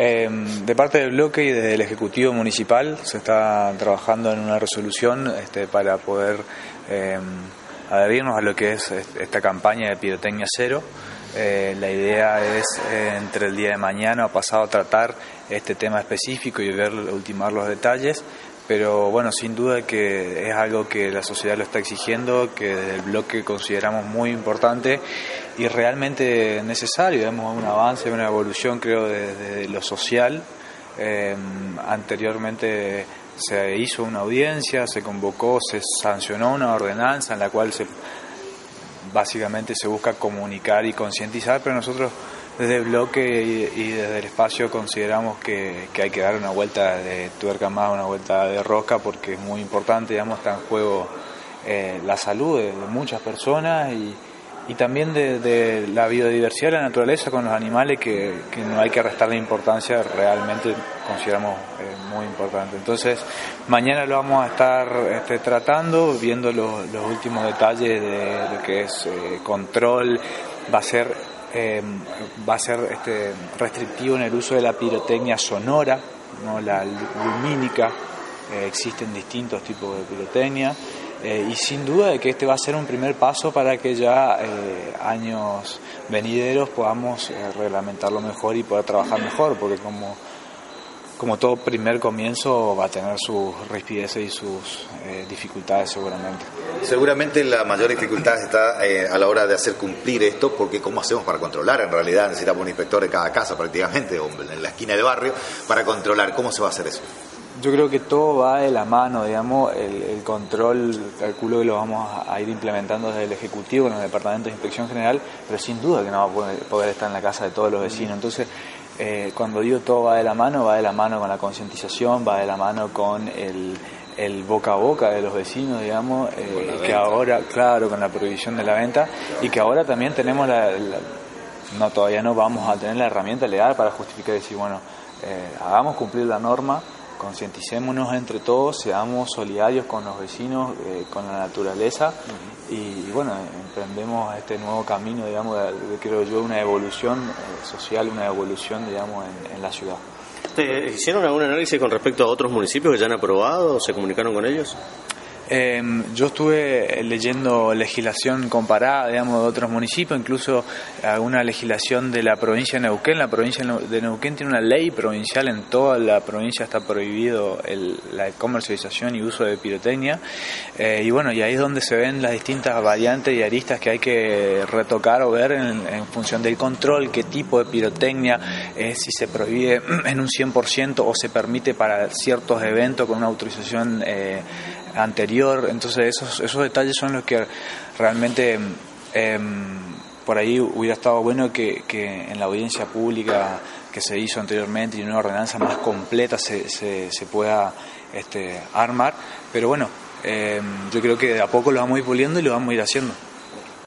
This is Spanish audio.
Em, de parte del bloque y del Ejecutivo Municipal se está trabajando en una resolución este, para poder em, adherirnos a lo que es esta campaña de pirotecnia cero. Eh, la idea es eh, entre el día de mañana o pasado tratar este tema específico y ver, ultimar los detalles pero bueno, sin duda que es algo que la sociedad lo está exigiendo, que desde el bloque consideramos muy importante y realmente necesario. Vemos un avance, una evolución, creo, desde lo social. Em, anteriormente se hizo una audiencia, se convocó, se sancionó una ordenanza en la cual se básicamente se busca comunicar y concientizar, pero nosotros desde el bloque y, desde el espacio consideramos que, hay que dar una vuelta de tuerca más, una vuelta de rosca, porque es muy importante, digamos, está en juego eh, la salud de, muchas personas y, también de, la biodiversidad, la naturaleza con los animales que, no hay que restarle importancia, realmente consideramos eh, muy importante. Entonces, mañana lo vamos a estar este, tratando, viendo los, últimos detalles de lo que es eh, control, va a ser eh, va a ser este, restrictivo en el uso de la pirotecnia sonora, no la lumínica, eh, existen distintos tipos de pirotecnia eh, y sin duda de que este va a ser un primer paso para que ya años venideros podamos reglamentarlo mejor y poder trabajar mejor, porque como como todo primer comienzo va a tener sus rispideces y sus eh, dificultades seguramente. Seguramente la mayor dificultad está eh, a la hora de hacer cumplir esto, porque ¿cómo hacemos para controlar? En realidad necesitamos un inspector de cada casa prácticamente, o en la esquina de barrio, para controlar. ¿Cómo se va a hacer eso? Yo creo que todo va de la mano, digamos, el, control, calculo que lo vamos a ir implementando desde el Ejecutivo, en los departamentos de inspección general, pero sin duda que no va a poder, poder estar en la casa de todos los vecinos. Entonces, eh, cuando digo todo va de la mano, va de la mano con la concientización, va de la mano con el, boca a boca de los vecinos, digamos, eh, que ahora, claro, con la prohibición de la venta y que ahora también tenemos la, no, todavía no vamos a tener la herramienta legal para justificar y decir, bueno, eh, hagamos cumplir la norma, concienticémonos entre todos, seamos solidarios con los vecinos, con la naturaleza y, bueno, emprendemos este nuevo camino, digamos, de, creo yo, una evolución eh, social, una evolución, digamos, en, en la ciudad. ¿Hicieron algún análisis con respecto a otros municipios que ya han aprobado? ¿Se comunicaron con ellos? Em, yo estuve leyendo legislación comparada, digamos, de otros municipios, incluso alguna legislación de la provincia de Neuquén. La provincia de Neuquén tiene una ley provincial, en toda la provincia está prohibido la comercialización y uso de pirotecnia. Eh, y bueno, y ahí es donde se ven las distintas variantes y aristas que hay que retocar o ver en, función del control, qué tipo de pirotecnia, si se prohíbe en un 100% o se permite para ciertos eventos con una autorización. Eh, anterior. Entonces esos, esos detalles son los que realmente em, por ahí hubiera estado bueno que, en la audiencia pública que se hizo anteriormente y una ordenanza más completa se, se, pueda este, armar. Pero bueno, em, yo creo que de a poco lo vamos a ir puliendo y lo vamos a ir haciendo.